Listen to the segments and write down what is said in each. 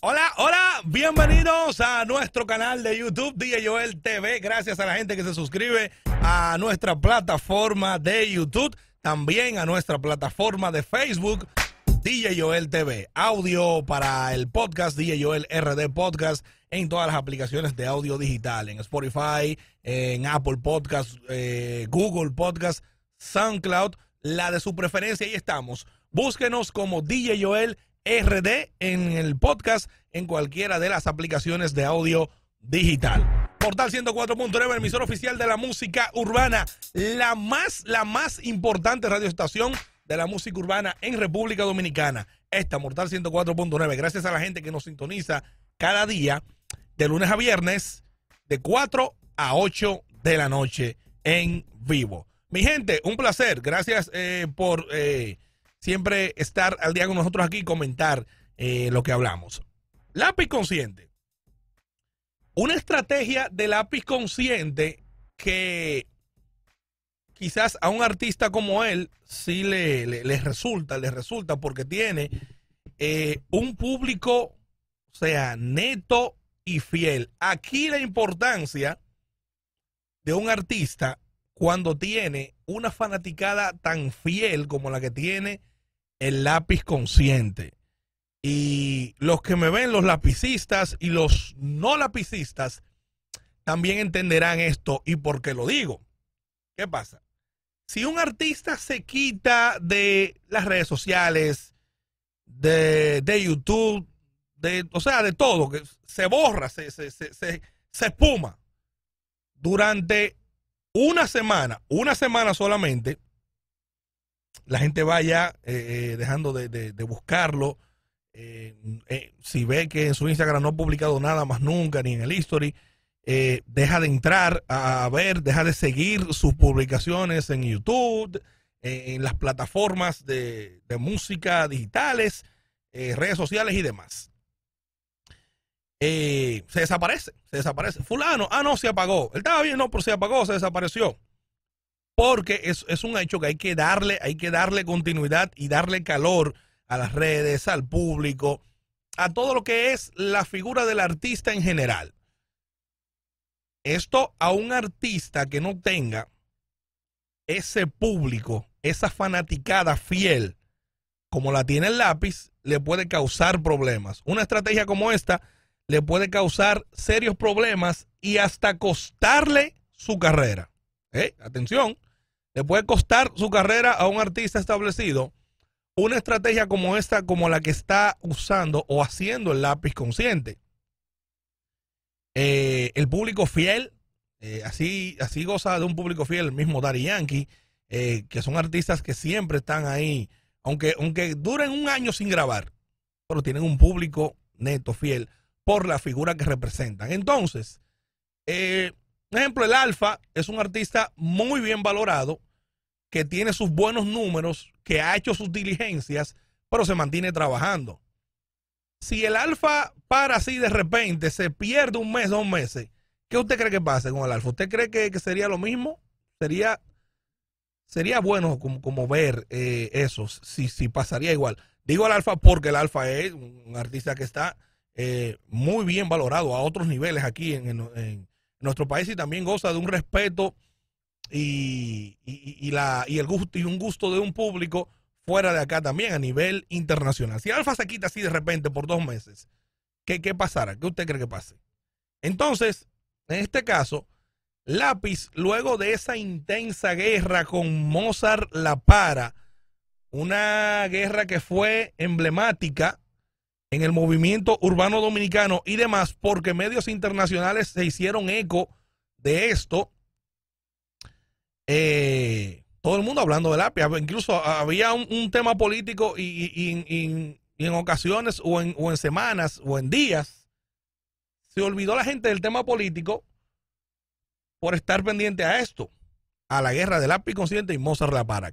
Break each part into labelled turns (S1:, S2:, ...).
S1: Hola, hola, bienvenidos a nuestro canal de YouTube DJ Joel TV. Gracias a la gente que se suscribe a nuestra plataforma de YouTube, también a nuestra plataforma de Facebook DJ Joel TV. Audio para el podcast DJ Joel RD Podcast en todas las aplicaciones de audio digital, en Spotify, en Apple Podcast, eh, Google Podcast, SoundCloud, la de su preferencia, ahí estamos. Búsquenos como DJ Joel RD en el podcast en cualquiera de las aplicaciones de audio digital. Portal 104.9, emisor oficial de la música urbana, la más, la más importante radioestación de la música urbana en República Dominicana. Esta, Mortal 104.9, gracias a la gente que nos sintoniza cada día, de lunes a viernes, de 4 a 8 de la noche en vivo. Mi gente, un placer. Gracias eh, por eh, siempre estar al día con nosotros aquí y comentar eh, lo que hablamos. Lápiz consciente. Una estrategia de lápiz consciente que quizás a un artista como él sí le, resulta, le resulta porque tiene eh, un público, o sea, neto y fiel. Aquí la importancia de un artista cuando tiene una fanaticada tan fiel como la que tiene el lápiz consciente. Y los que me ven, los lapicistas y los no lapicistas, también entenderán esto y por qué lo digo. ¿Qué pasa? Si un artista se quita de las redes sociales, de, de YouTube, de, o sea, de todo, que se borra, se, se, se, se, espuma durante una semana, una semana solamente, la gente vaya eh, eh, dejando de, de, buscarlo. Eh, eh, si ve que en su Instagram no ha publicado nada más nunca, ni en el history, deja de entrar a ver, deja de seguir sus publicaciones en YouTube, en las plataformas de, de música digitales, redes sociales y demás. Se desaparece, se desaparece. Fulano, ah, no, se apagó. Él estaba bien, no, pero se apagó, se desapareció porque es, es, un hecho que hay que darle, hay que darle continuidad y darle calor a las redes, al público, a todo lo que es la figura del artista en general. Esto a un artista que no tenga ese público, esa fanaticada fiel, como la tiene el lápiz, le puede causar problemas. Una estrategia como esta le puede causar serios problemas y hasta costarle su carrera. ¿Eh? Atención, le puede costar su carrera a un artista establecido una estrategia como esta, como la que está usando o haciendo el lápiz consciente. Eh, el público fiel, eh, así, así goza de un público fiel, el mismo Daddy Yankee, que son artistas que siempre están ahí, aunque, aunque duren un año sin grabar, pero tienen un público neto, fiel, por la figura que representan. Entonces, por ejemplo, el Alfa es un artista muy bien valorado, que tiene sus buenos números, que ha hecho sus diligencias, pero se mantiene trabajando. Si el Alfa para así de repente, se pierde un mes, dos meses, ¿qué usted cree que pase con el Alfa? ¿Usted cree que, que sería lo mismo? Sería, sería bueno como, como ver eh, eso, si, si pasaría igual. Digo el Alfa porque el Alfa es un artista que está eh, muy bien valorado a otros niveles aquí en, en, nuestro país y también goza de un respeto y, y, la, y, el gusto, y un gusto de un público fuera de acá también, a nivel internacional. Si Alfa se quita así de repente por dos meses, ¿qué, qué pasará? ¿Qué usted cree que pase? Entonces, en este caso, Lápiz, luego de esa intensa guerra con Mozart La Para, una guerra que fue emblemática en el movimiento urbano dominicano y demás, porque medios internacionales se hicieron eco de esto. Eh, todo el mundo hablando de lápiz. Incluso había un, tema político y, en ocasiones o en, semanas o en días se olvidó la gente del tema político por estar pendiente a esto, a la guerra del lápiz consciente y Mozart La Para.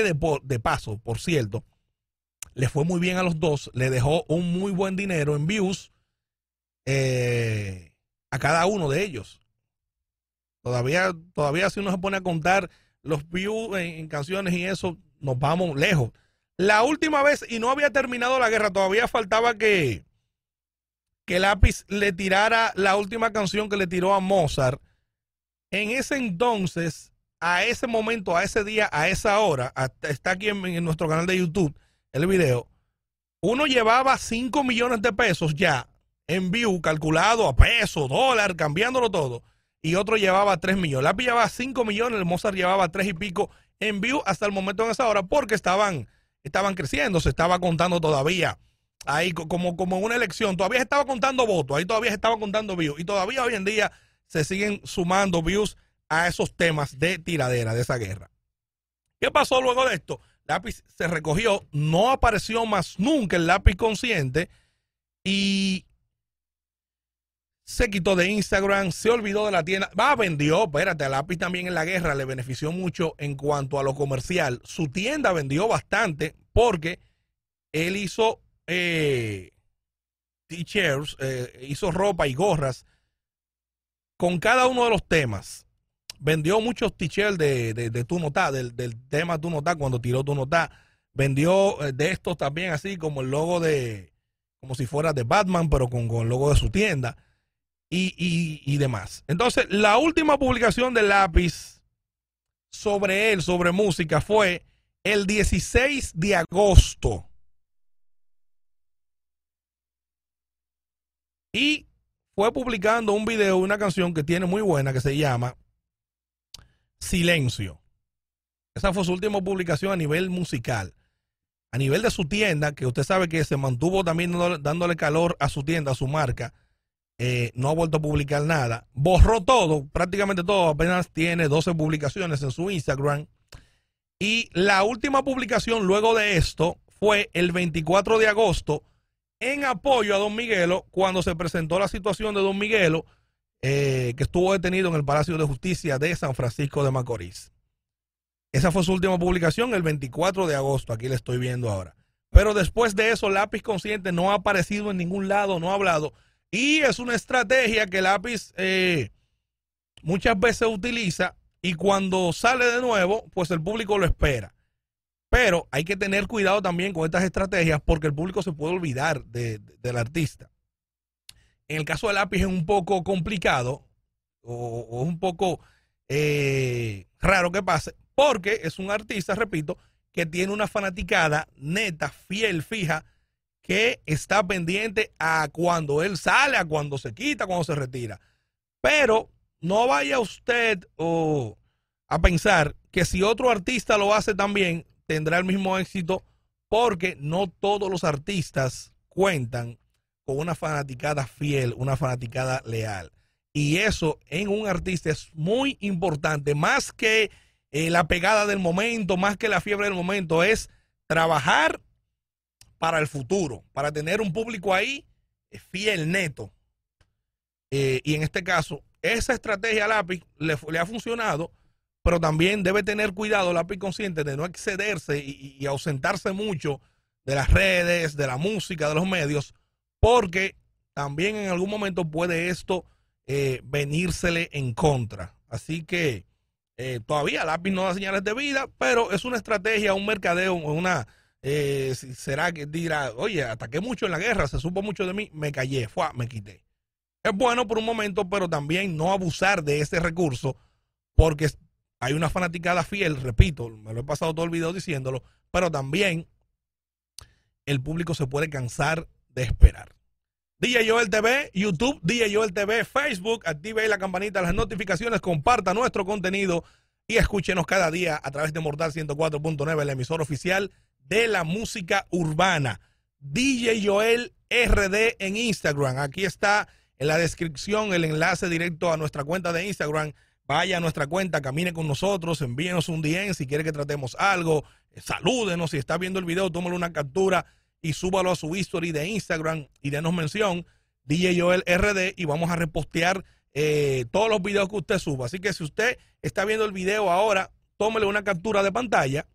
S1: De, de paso, por cierto, le fue muy bien a los dos, le dejó un muy buen dinero en views eh, a cada uno de ellos. Todavía, todavía si uno se pone a contar los views en, canciones y eso, nos vamos lejos. La última vez, y no había terminado la guerra, todavía faltaba que, que Lápiz le tirara la última canción que le tiró a Mozart. En ese entonces, a ese momento, a ese día, a esa hora, está aquí en, nuestro canal de YouTube el video, uno llevaba 5 millones de pesos ya en view, calculado a peso, dólar, cambiándolo todo, y otro llevaba 3 millones. La llevaba 5 millones, el Mozart llevaba 3 y pico en view hasta el momento en esa hora, porque estaban, estaban creciendo, se estaba contando todavía. Ahí como, como una elección, todavía se estaba contando votos, ahí todavía se estaba contando views, y todavía hoy en día se siguen sumando views a esos temas de tiradera de esa guerra. ¿Qué pasó luego de esto? Lápiz se recogió, no apareció más nunca el lápiz consciente y se quitó de Instagram, se olvidó de la tienda. Va, vendió, espérate, a lápiz también en la guerra le benefició mucho en cuanto a lo comercial. Su tienda vendió bastante porque él hizo eh, t-shirts, eh, hizo ropa y gorras con cada uno de los temas vendió muchos t-shirts de, de, de, Tu Nota, del, del, tema Tu Nota, cuando tiró Tu Nota. Vendió eh, de estos también, así como el logo de, como si fuera de Batman, pero con, con el logo de su tienda y, y, y demás. Entonces, la última publicación de Lápiz sobre él, sobre música, fue el 16 de agosto. Y fue publicando un video, una canción que tiene muy buena, que se llama Silencio. Esa fue su última publicación a nivel musical. A nivel de su tienda, que usted sabe que se mantuvo también dándole calor a su tienda, a su marca, eh, no ha vuelto a publicar nada. Borró todo, prácticamente todo, apenas tiene 12 publicaciones en su Instagram. Y la última publicación luego de esto fue el 24 de agosto en apoyo a Don Miguelo cuando se presentó la situación de Don Miguelo eh, que estuvo detenido en el Palacio de Justicia de San Francisco de Macorís. Esa fue su última publicación el 24 de agosto, aquí le estoy viendo ahora. Pero después de eso, Lápiz Consciente no ha aparecido en ningún lado, no ha hablado. Y es una estrategia que Lápiz eh, muchas veces utiliza y cuando sale de nuevo, pues el público lo espera. Pero hay que tener cuidado también con estas estrategias porque el público se puede olvidar del artista. En el caso del lápiz es un poco complicado o, un poco eh, raro que pase, porque es un artista, repito, que tiene una fanaticada neta, fiel, fija, que está pendiente a cuando él sale, a cuando se quita, cuando se retira. Pero no vaya usted a pensar que si otro artista lo hace también, tendrá el mismo éxito porque no todos los artistas cuentan con una fanaticada fiel, una fanaticada leal. Y eso en un artista es muy importante, más que eh, la pegada del momento, más que la fiebre del momento, es trabajar para el futuro, para tener un público ahí eh, fiel, neto. Eh, y en este caso, esa estrategia lápiz le, le, ha funcionado, pero también debe tener cuidado lápiz consciente de no excederse y, y ausentarse mucho de las redes, de la música, de los medios, porque también en algún momento puede esto eh, venírsele en contra. Así que eh, todavía lápiz no da señales de vida, pero es una estrategia, un mercadeo, una... Eh, será que dirá, oye, ataqué mucho en la guerra, se supo mucho de mí, me callé, fue, me quité. Es bueno por un momento, pero también no abusar de ese recurso, porque hay una fanaticada fiel, repito, me lo he pasado todo el video diciéndolo, pero también el público se puede cansar de esperar. DJ Joel TV, YouTube, DJ Joel TV, Facebook, active la campanita las notificaciones, comparta nuestro contenido y escúchenos cada día a través de Mortal 104.9, el emisor oficial de la música urbana. DJ Joel RD en Instagram. Aquí está en la descripción el enlace directo a nuestra cuenta de Instagram. Vaya a nuestra cuenta, camine con nosotros, envíenos un DM si quiere que tratemos algo, salúdenos, si está viendo el video, tómale una captura y súbalo a su history de Instagram y denos mención DJ Joel RD y vamos a repostear eh, todos los videos que usted suba. Así que si usted está viendo el video ahora, tómele una captura de pantalla,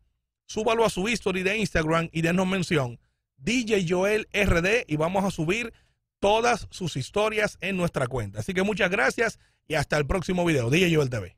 S1: súbalo a su history de Instagram y denos mención DJ Joel RD y vamos a subir todas sus historias en nuestra cuenta. Así que muchas gracias y hasta el próximo video. DJ Joel TV.